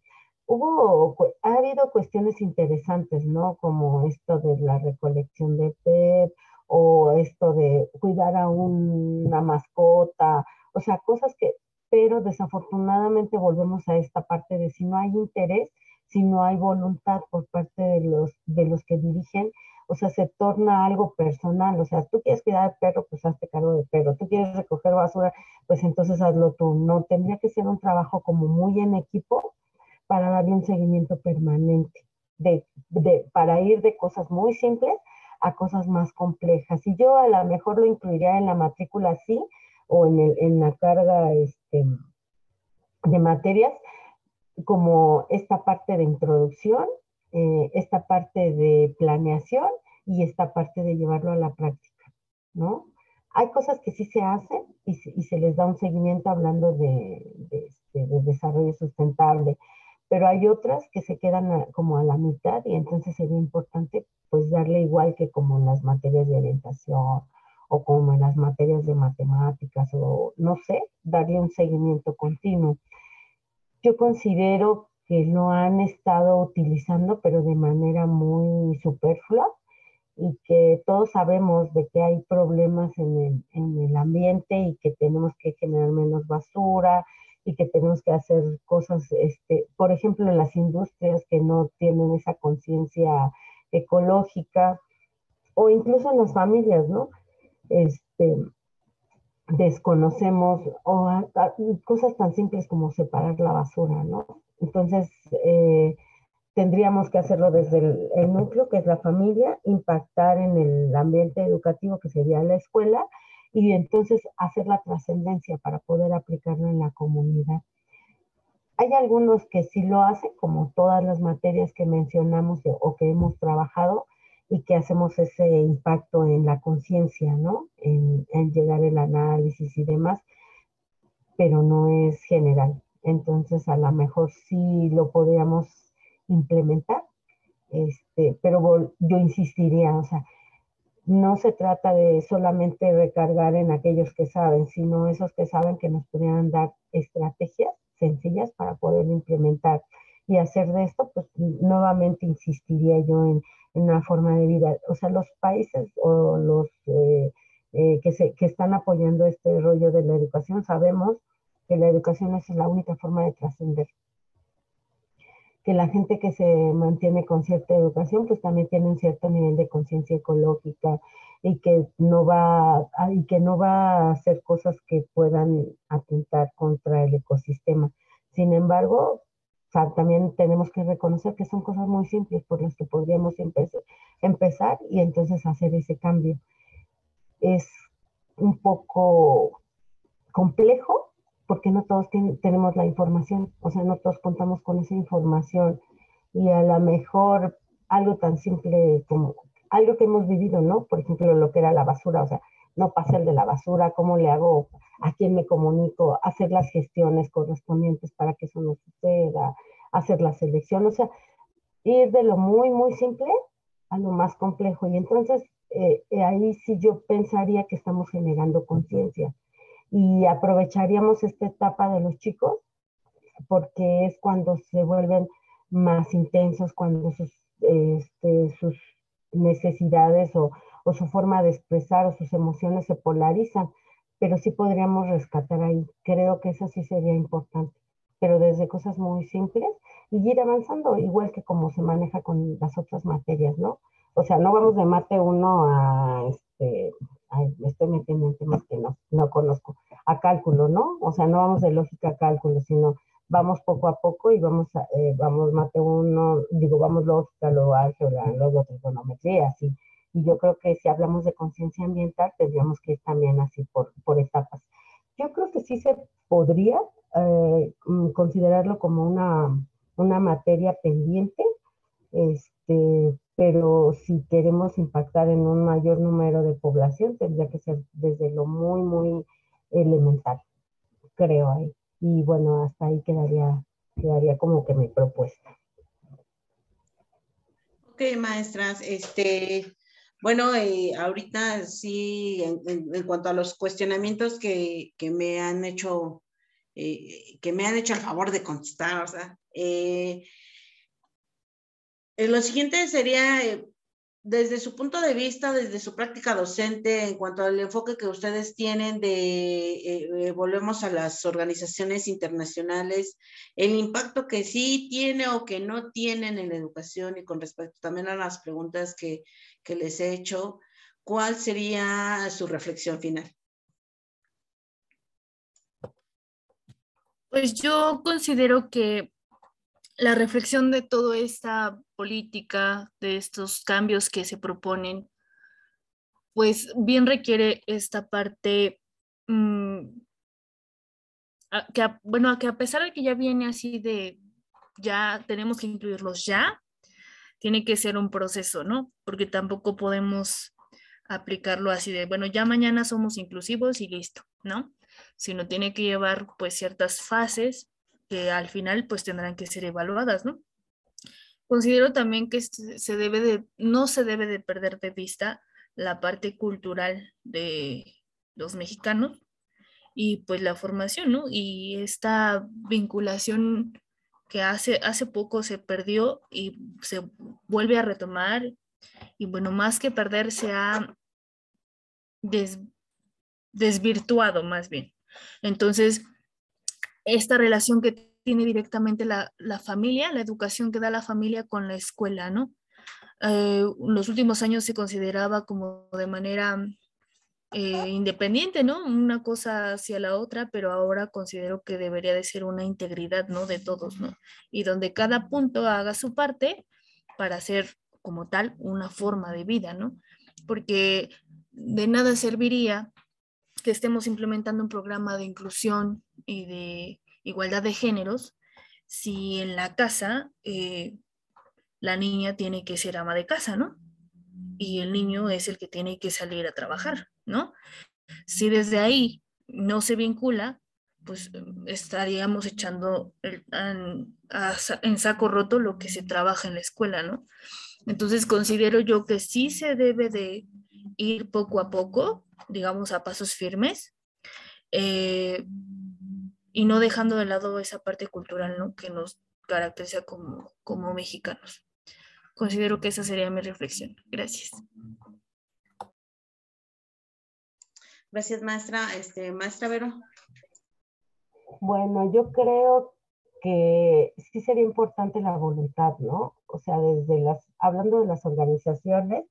Hubo, ha habido cuestiones interesantes, ¿no? Como esto de la recolección de PEP, o esto de cuidar a una mascota, o sea, cosas que, pero desafortunadamente volvemos a esta parte de si no hay interés, si no hay voluntad por parte de los, de los que dirigen, o sea, se torna algo personal, o sea, tú quieres cuidar al perro, pues hazte cargo del perro, tú quieres recoger basura, pues entonces hazlo tú, no, tendría que ser un trabajo como muy en equipo para darle un seguimiento permanente, de, de, para ir de cosas muy simples a cosas más complejas. Y yo a lo mejor lo incluiría en la matrícula sí o en, la carga este, de materias como esta parte de introducción, eh, esta parte de planeación y esta parte de llevarlo a la práctica, ¿no? Hay cosas que sí se hacen y, se les da un seguimiento hablando de, de, este, de desarrollo sustentable, pero hay otras que se quedan como a la mitad y entonces sería importante pues darle igual que como en las materias de orientación o como en las materias de matemáticas o no sé, darle un seguimiento continuo. Yo considero que lo han estado utilizando pero de manera muy superflua y que todos sabemos de que hay problemas en el, en el ambiente y que tenemos que generar menos basura y que tenemos que hacer cosas, este, por ejemplo, en las industrias que no tienen esa conciencia ecológica o incluso en las familias, ¿no? Este, desconocemos o cosas tan simples como separar la basura, ¿no? Entonces, eh, tendríamos que hacerlo desde el, núcleo, que es la familia, impactar en el ambiente educativo, que sería la escuela, y entonces hacer la trascendencia para poder aplicarlo en la comunidad. Hay algunos que sí lo hacen, como todas las materias que mencionamos o que hemos trabajado, y que hacemos ese impacto en la conciencia, ¿no? En, en llegar el análisis y demás, pero no es general. Entonces, a lo mejor sí lo podríamos implementar, este, pero yo insistiría, o sea, no se trata de solamente recargar en aquellos que saben, sino esos que saben que nos pudieran dar estrategias sencillas para poder implementar y hacer de esto, pues nuevamente insistiría yo en, una forma de vida. O sea, los países o los eh, eh, que, se, que están apoyando este rollo de la educación, sabemos que la educación es la única forma de trascender que la gente que se mantiene con cierta educación, pues también tiene un cierto nivel de conciencia ecológica y que no va y que no va a hacer cosas que puedan atentar contra el ecosistema. Sin embargo, también tenemos que reconocer que son cosas muy simples por las que podríamos empezar y entonces hacer ese cambio. Es un poco complejo, porque no todos tenemos la información, o sea, no todos contamos con esa información y a lo mejor algo tan simple como algo que hemos vivido, ¿no? Por ejemplo, lo que era la basura, o sea, no pasar de la basura, cómo le hago, a quién me comunico, hacer las gestiones correspondientes para que eso no suceda, hacer la selección, o sea, ir de lo muy, muy simple a lo más complejo. Y entonces eh, ahí sí yo pensaría que estamos generando conciencia y aprovecharíamos esta etapa de los chicos porque es cuando se vuelven más intensos, cuando sus, este, sus necesidades o, su forma de expresar o sus emociones se polarizan, pero sí podríamos rescatar ahí. Creo que eso sí sería importante, pero desde cosas muy simples y ir avanzando, igual que como se maneja con las otras materias, ¿no? O sea, no vamos de mate uno a, este, ay, me estoy metiendo en temas que no, no conozco, a cálculo, ¿no? O sea, no vamos de lógica a cálculo, sino vamos poco a poco y vamos, a, eh, vamos mate uno, digo, vamos lógica, luego álgebra, luego trigonometría, así. Y yo creo que si hablamos de conciencia ambiental, tendríamos que ir también así por, por etapas. Yo creo que sí se podría eh, mm, considerarlo como una, una materia pendiente, este, pero si queremos impactar en un mayor número de población, tendría que ser desde lo muy, muy elemental, creo ahí. Y bueno, hasta ahí quedaría, quedaría como que mi propuesta. Ok, maestras, este, bueno, eh, ahorita sí, en, cuanto a los cuestionamientos que, que me han hecho, eh, que me han hecho el favor de contestar, o sea, eh, eh, lo siguiente sería, eh, desde su punto de vista, desde su práctica docente, en cuanto al enfoque que ustedes tienen de, eh, volvemos a las organizaciones internacionales, el impacto que sí tiene o que no tienen en la educación y con respecto también a las preguntas que, que les he hecho, ¿cuál sería su reflexión final? Pues yo considero que la reflexión de toda esta política, de estos cambios que se proponen, pues bien requiere esta parte, mm, que, bueno, que a pesar de que ya viene así de, ya tenemos que incluirlos ya, tiene que ser un proceso, ¿no? Porque tampoco podemos aplicarlo así de, bueno, ya mañana somos inclusivos y listo, ¿no? Sino tiene que llevar pues ciertas fases que al final pues tendrán que ser evaluadas, ¿no? Considero también que se debe de, no se debe de perder de vista la parte cultural de los mexicanos y pues la formación, ¿no? Y esta vinculación que hace, hace poco se perdió y se vuelve a retomar y bueno, más que perder se ha desvirtuado más bien. Entonces, esta relación que tiene directamente la, familia, la educación que da la familia con la escuela, ¿no? Eh, los últimos años se consideraba como de manera eh, independiente, ¿no? Una cosa hacia la otra, pero ahora considero que debería de ser una integridad, ¿no? De todos, ¿no? Y donde cada punto haga su parte para hacer como tal una forma de vida, ¿no? Porque de nada serviría que estemos implementando un programa de inclusión y de igualdad de géneros si en la casa eh, la niña tiene que ser ama de casa, ¿no? Y el niño es el que tiene que salir a trabajar, ¿no? Si desde ahí no se vincula, pues estaríamos echando en saco roto lo que se trabaja en la escuela, ¿no? Entonces considero yo que sí se debe de ir poco a poco, digamos a pasos firmes, eh, y no dejando de lado esa parte cultural ¿no? que nos caracteriza como, como mexicanos. Considero que esa sería mi reflexión. Gracias. Gracias, maestra. Este, maestra Vero. Bueno, yo creo que sí sería importante la voluntad, ¿no? O sea, desde las, hablando de las organizaciones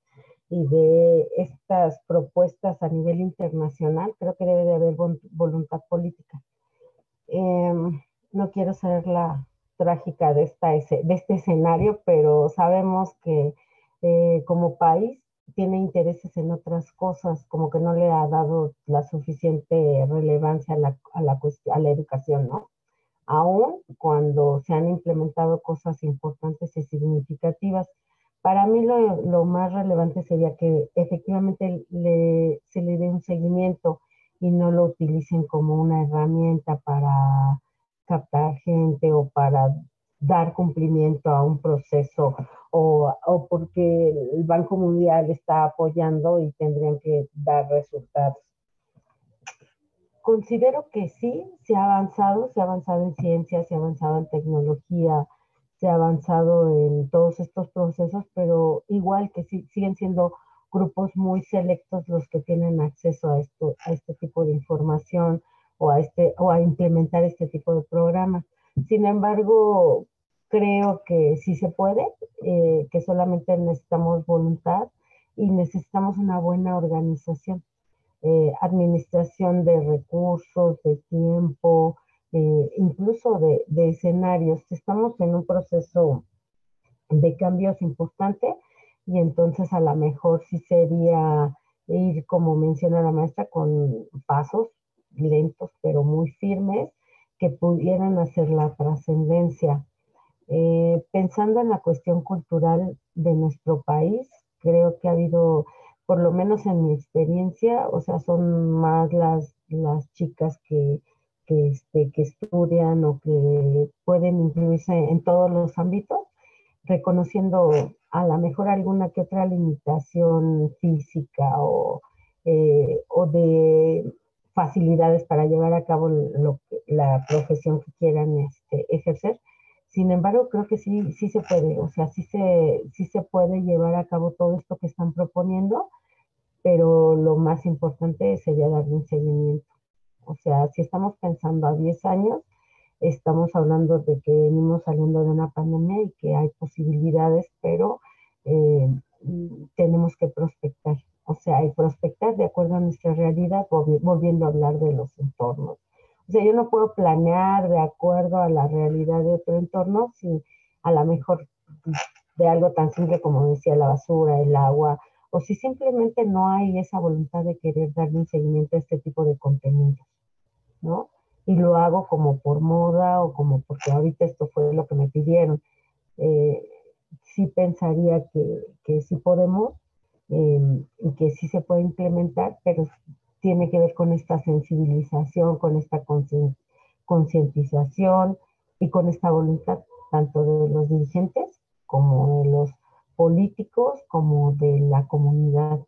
y de estas propuestas a nivel internacional, creo que debe de haber voluntad política. Em, no quiero ser la trágica de, esta, de este escenario, pero sabemos que eh, como país tiene intereses en otras cosas, como que no le ha dado la suficiente relevancia a la, a la, a la educación, ¿no? Aún cuando se han implementado cosas importantes y significativas. Para mí lo, más relevante sería que efectivamente le, se le dé un seguimiento y no lo utilicen como una herramienta para captar gente o para dar cumplimiento a un proceso o, o, porque el Banco Mundial está apoyando y tendrían que dar resultados. Considero que sí, se ha avanzado, se ha avanzado en ciencia, se ha avanzado en tecnología, se ha avanzado en todos estos procesos, pero igual que siguen siendo grupos muy selectos los que tienen acceso a, esto, a este tipo de información o a, este, o a implementar este tipo de programas. Sin embargo, creo que sí se puede, eh, que solamente necesitamos voluntad y necesitamos una buena organización, eh, administración de recursos, de tiempo, eh, incluso de, escenarios. Estamos en un proceso de cambios importante y entonces a lo mejor sí sería ir, como menciona la maestra, con pasos lentos pero muy firmes que pudieran hacer la trascendencia. Eh, pensando en la cuestión cultural de nuestro país, creo que ha habido, por lo menos en mi experiencia, o sea, son más las, las chicas que, que, este, que estudian o que pueden incluirse en todos los ámbitos, reconociendo a lo mejor alguna que otra limitación física o, eh, o de facilidades para llevar a cabo la profesión que quieran este, ejercer. Sin embargo, creo que sí, sí se puede, o sea, sí se, sí se puede llevar a cabo todo esto que están proponiendo, pero lo más importante sería darle un seguimiento. O sea, si estamos pensando a 10 años, estamos hablando de que venimos saliendo de una pandemia y que hay posibilidades, pero eh, tenemos que prospectar. O sea, hay prospectar de acuerdo a nuestra realidad, volviendo a hablar de los entornos. O sea, yo no puedo planear de acuerdo a la realidad de otro entorno si a lo mejor de algo tan simple como decía la basura, el agua, o si simplemente no hay esa voluntad de querer darle un seguimiento a este tipo de contenidos, ¿no? y lo hago como por moda o como porque ahorita esto fue lo que me pidieron. Eh, sí pensaría que, que sí podemos em, y que sí se puede implementar, pero tiene que ver con esta sensibilización, con esta concientización y con esta voluntad, tanto de los dirigentes como de los políticos, como de la comunidad,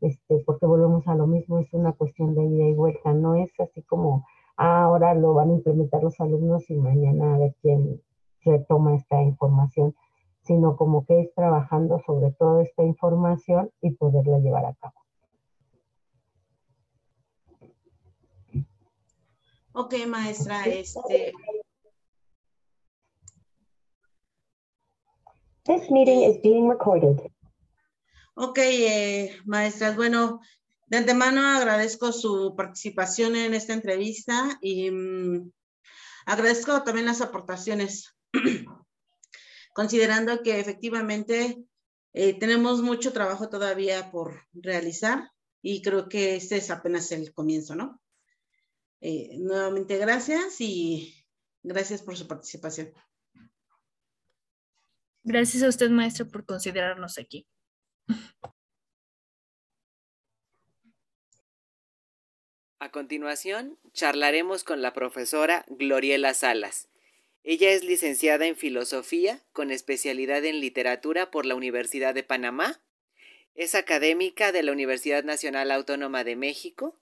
este, porque volvemos a lo mismo, es una cuestión de ida y vuelta, no es así como ahora lo van a implementar los alumnos y mañana a ver quién retoma esta información, sino como que es trabajando sobre toda esta información y poderla llevar a cabo. Ok, maestra, este. This meeting is being recorded. Ok, eh, maestras, bueno, de antemano agradezco su participación en esta entrevista y mm, agradezco también las aportaciones, considerando que efectivamente eh, tenemos mucho trabajo todavía por realizar y creo que este es apenas el comienzo, ¿no? Eh, nuevamente gracias y gracias por su participación. Gracias a usted, maestro, por considerarnos aquí. A continuación, charlaremos con la profesora Gloriela Salas. Ella es licenciada en Filosofía con especialidad en Literatura por la Universidad de Panamá. Es académica de la Universidad Nacional Autónoma de México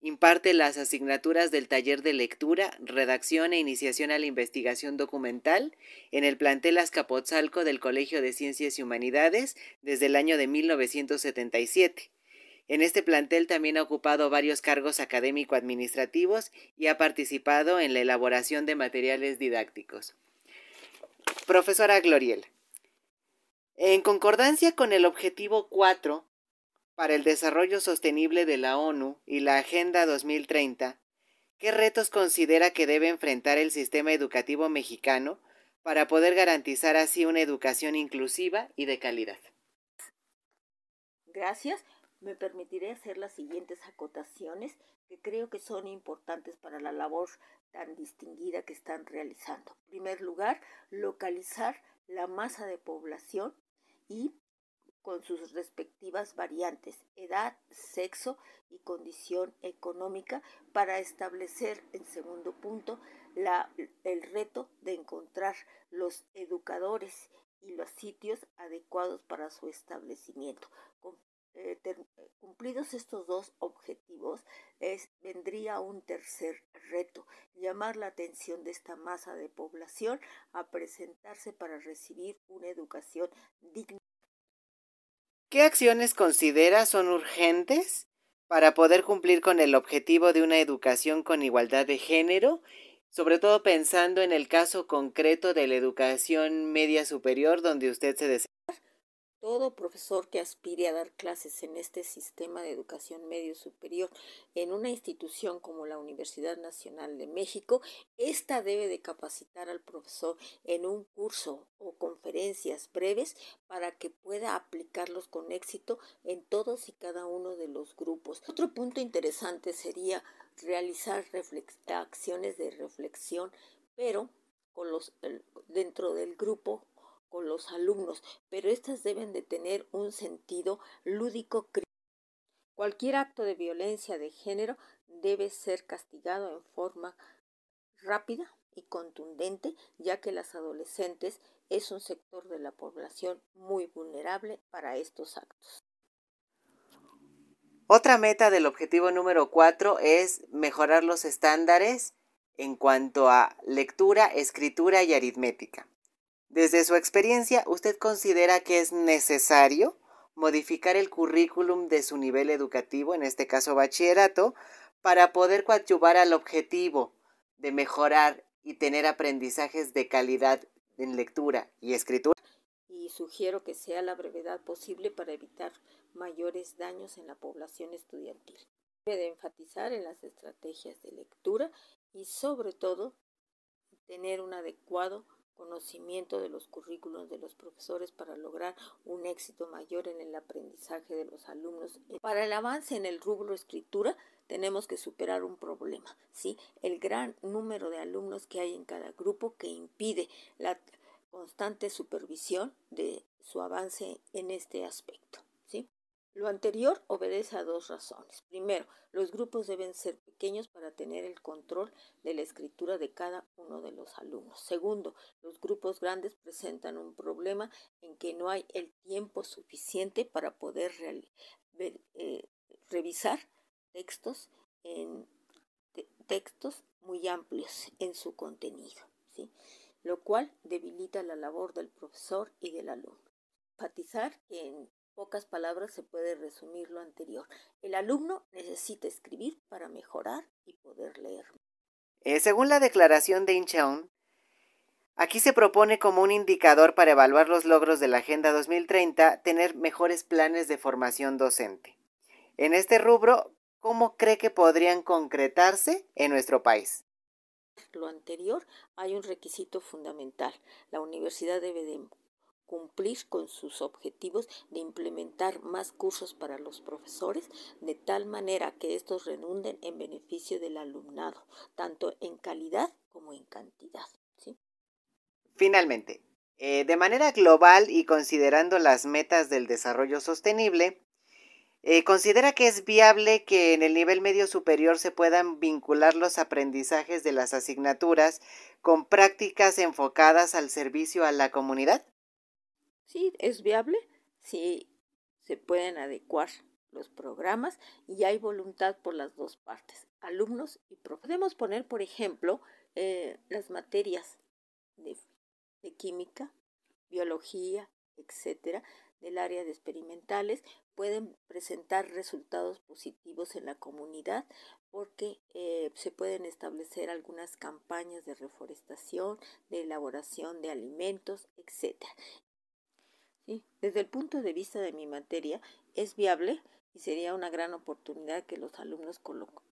Imparte las asignaturas del taller de lectura, redacción e iniciación a la investigación documental en el plantel Azcapotzalco del Colegio de Ciencias y Humanidades desde el año de 1977. En este plantel también ha ocupado varios cargos académico-administrativos y ha participado en la elaboración de materiales didácticos. Profesora Gloriel, en concordancia con el objetivo 4 para el Desarrollo Sostenible de la ONU y la Agenda 2030, ¿qué retos considera que debe enfrentar el sistema educativo mexicano para poder garantizar así una educación inclusiva y de calidad? Gracias. Me permitiré hacer las siguientes acotaciones que creo que son importantes para la labor tan distinguida que están realizando. En primer lugar, localizar la masa de población y con sus respectivas variantes, edad, sexo y condición económica, para establecer, en segundo punto, la, el reto de encontrar los educadores y los sitios adecuados para su establecimiento. Eh, cumplidos estos dos objetivos, es, vendría un tercer reto, llamar la atención de esta masa de población a presentarse para recibir una educación digna ¿Qué acciones considera son urgentes para poder cumplir con el objetivo de una educación con igualdad de género, sobre todo pensando en el caso concreto de la educación media superior donde usted se desea? Todo profesor que aspire a dar clases en este sistema de educación medio superior en una institución como la Universidad Nacional de México, ésta debe de capacitar al profesor en un curso o conferencias breves para que pueda aplicarlos con éxito en todos y cada uno de los grupos. Otro punto interesante sería realizar acciones de reflexión, pero con los, dentro del grupo con los alumnos, pero éstas deben de tener un sentido lúdico. Cualquier acto de violencia de género debe ser castigado en forma rápida y contundente, ya que las adolescentes es un sector de la población muy vulnerable para estos actos. Otra meta del objetivo número 4 es mejorar los estándares en cuanto a lectura, escritura y aritmética. Desde su experiencia, ¿usted considera que es necesario modificar el currículum de su nivel educativo, en este caso bachillerato, para poder coadyuvar al objetivo de mejorar y tener aprendizajes de calidad en lectura y escritura? Y sugiero que sea la brevedad posible para evitar mayores daños en la población estudiantil. Debe enfatizar en las estrategias de lectura y sobre todo tener un adecuado conocimiento de los currículos de los profesores para lograr un éxito mayor en el aprendizaje de los alumnos. Para el avance en el rubro escritura tenemos que superar un problema, ¿sí? El gran número de alumnos que hay en cada grupo que impide la constante supervisión de su avance en este aspecto. Lo anterior obedece a dos razones. Primero, los grupos deben ser pequeños para tener el control de la escritura de cada uno de los alumnos. Segundo, los grupos grandes presentan un problema en que no hay el tiempo suficiente para poder eh, revisar textos en textos muy amplios en su contenido, lo cual debilita la labor del profesor y del alumno. Enfatizar que en pocas palabras se puede resumir lo anterior. El alumno necesita escribir para mejorar y poder leer. Eh, según la declaración de Incheon, aquí se propone como un indicador para evaluar los logros de la Agenda 2030 tener mejores planes de formación docente. En este rubro, ¿cómo cree que podrían concretarse en nuestro país? Lo anterior, hay un requisito fundamental. La universidad debe de cumplir con sus objetivos de implementar más cursos para los profesores de tal manera que estos renunden en beneficio del alumnado, tanto en calidad como en cantidad. Finalmente, eh, de manera global y considerando las metas del desarrollo sostenible, eh, ¿Considera que es viable que en el nivel medio superior se puedan vincular los aprendizajes de las asignaturas con prácticas enfocadas al servicio a la comunidad? Sí, es viable si se pueden adecuar los programas y hay voluntad por las dos partes, alumnos y profesores. Podemos poner, por ejemplo, eh, las materias de, química, biología, etcétera, del área de experimentales pueden presentar resultados positivos en la comunidad porque eh, se pueden establecer algunas campañas de reforestación, de elaboración de alimentos, etc. Desde el punto de vista de mi materia, es viable y sería una gran oportunidad que los alumnos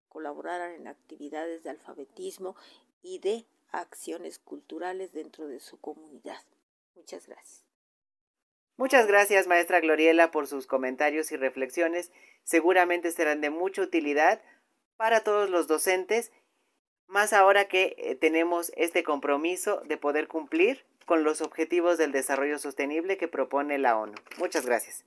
colaboraran en actividades de alfabetismo y de acciones culturales dentro de su comunidad. Muchas gracias. Muchas gracias, maestra Gloriela, por sus comentarios y reflexiones. Seguramente serán de mucha utilidad para todos los docentes, más ahora que eh, tenemos este compromiso de poder cumplir con los objetivos del desarrollo sostenible que propone la ONU. Muchas gracias.